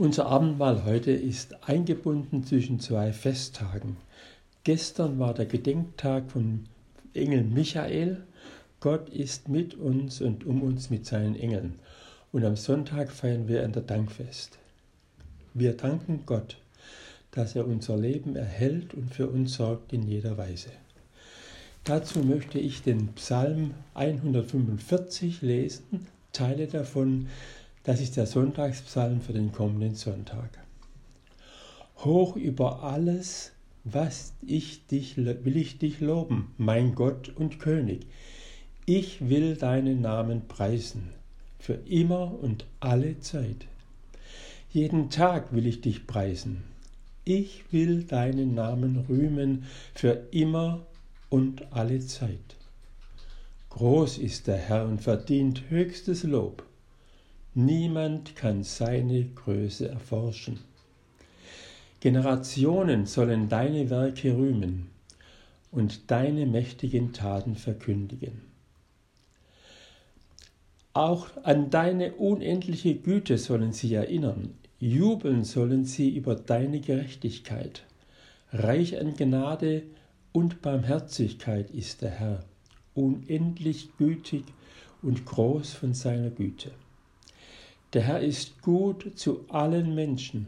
Unser Abendmahl heute ist eingebunden zwischen zwei Festtagen. Gestern war der Gedenktag von Engel Michael. Gott ist mit uns und um uns mit seinen Engeln. Und am Sonntag feiern wir ein der Dankfest. Wir danken Gott, dass er unser Leben erhält und für uns sorgt in jeder Weise. Dazu möchte ich den Psalm 145 lesen, Teile davon das ist der Sonntagspsalm für den kommenden Sonntag. Hoch über alles, was ich dich, will ich dich loben, mein Gott und König. Ich will deinen Namen preisen, für immer und alle Zeit. Jeden Tag will ich dich preisen. Ich will deinen Namen rühmen für immer und alle Zeit. Groß ist der Herr und verdient höchstes Lob. Niemand kann seine Größe erforschen. Generationen sollen deine Werke rühmen und deine mächtigen Taten verkündigen. Auch an deine unendliche Güte sollen sie erinnern, jubeln sollen sie über deine Gerechtigkeit. Reich an Gnade und Barmherzigkeit ist der Herr, unendlich gütig und groß von seiner Güte. Der Herr ist gut zu allen Menschen.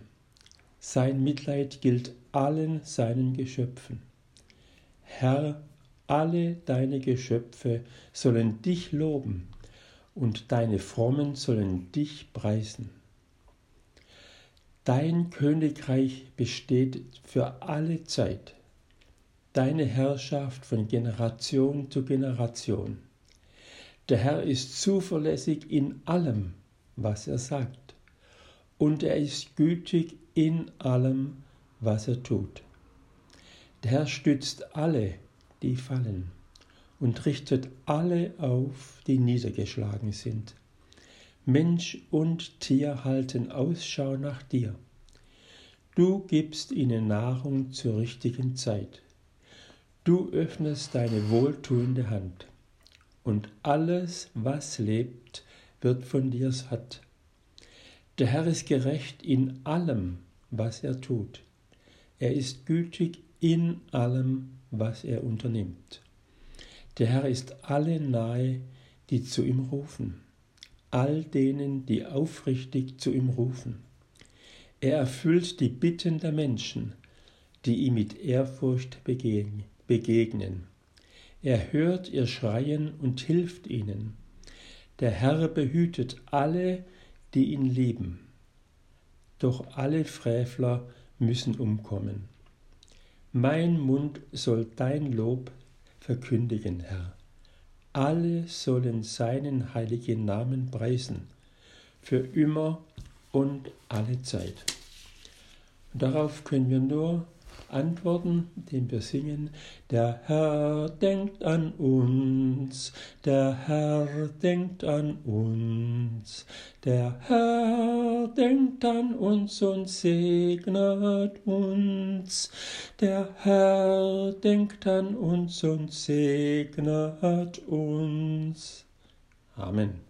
Sein Mitleid gilt allen seinen Geschöpfen. Herr, alle deine Geschöpfe sollen dich loben und deine Frommen sollen dich preisen. Dein Königreich besteht für alle Zeit, deine Herrschaft von Generation zu Generation. Der Herr ist zuverlässig in allem, was er sagt. Und er ist gütig in allem, was er tut. Der Herr stützt alle, die fallen, und richtet alle auf, die niedergeschlagen sind. Mensch und Tier halten Ausschau nach dir. Du gibst ihnen Nahrung zur richtigen Zeit. Du öffnest deine wohltuende Hand, und alles, was lebt, wird von dir satt. Der Herr ist gerecht in allem, was er tut. Er ist gütig in allem, was er unternimmt. Der Herr ist alle nahe, die zu ihm rufen, all denen, die aufrichtig zu ihm rufen. Er erfüllt die Bitten der Menschen, die ihm mit Ehrfurcht begegnen. Er hört ihr Schreien und hilft ihnen. Der Herr behütet alle, die ihn lieben. Doch alle Frevler müssen umkommen. Mein Mund soll dein Lob verkündigen, Herr. Alle sollen seinen heiligen Namen preisen, für immer und alle Zeit. Und darauf können wir nur antworten, indem wir singen, der Herr denkt an uns, der Herr denkt an uns, der Herr denkt an uns und segnet uns, der Herr denkt an uns und segnet uns. Amen.